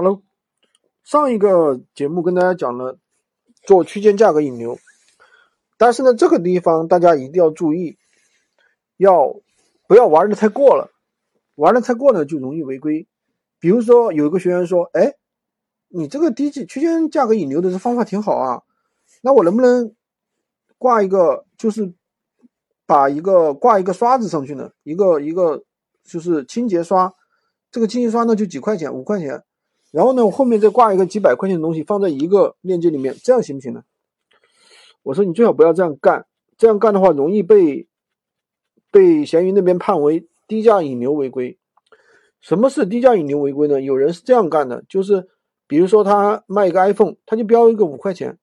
Hello，上一个节目跟大家讲了做区间价格引流，但是呢，这个地方大家一定要注意，要不要玩的太过了？玩的太过了就容易违规。比如说有一个学员说：“哎，你这个低级区间价格引流的这方法挺好啊，那我能不能挂一个，就是把一个挂一个刷子上去呢？一个一个就是清洁刷，这个清洁刷呢就几块钱，五块钱。”然后呢，我后面再挂一个几百块钱的东西放在一个链接里面，这样行不行呢？我说你最好不要这样干，这样干的话容易被被闲鱼那边判为低价引流违规。什么是低价引流违规呢？有人是这样干的，就是比如说他卖一个 iPhone，他就标一个五块钱，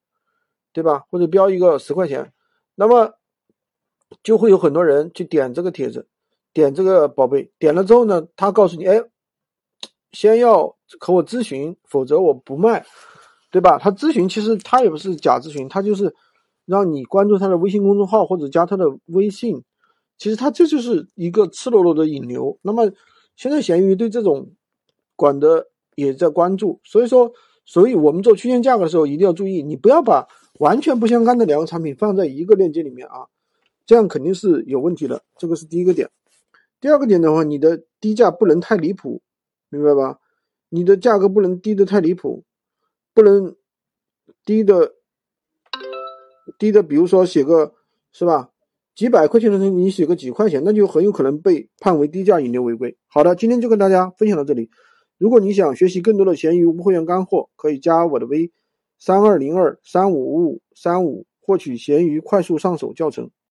对吧？或者标一个十块钱，那么就会有很多人去点这个帖子，点这个宝贝，点了之后呢，他告诉你，哎。先要和我咨询，否则我不卖，对吧？他咨询其实他也不是假咨询，他就是让你关注他的微信公众号或者加他的微信，其实他这就是一个赤裸裸的引流。那么现在闲鱼对这种管的也在关注，所以说，所以我们做区间价格的时候一定要注意，你不要把完全不相干的两个产品放在一个链接里面啊，这样肯定是有问题的。这个是第一个点。第二个点的话，你的低价不能太离谱。明白吧？你的价格不能低的太离谱，不能低的低的，比如说写个是吧？几百块钱的东西，你写个几块钱，那就很有可能被判为低价引流违规。好的，今天就跟大家分享到这里。如果你想学习更多的闲鱼无会员干货，可以加我的微三二零二三五五五三五，获取闲鱼快速上手教程。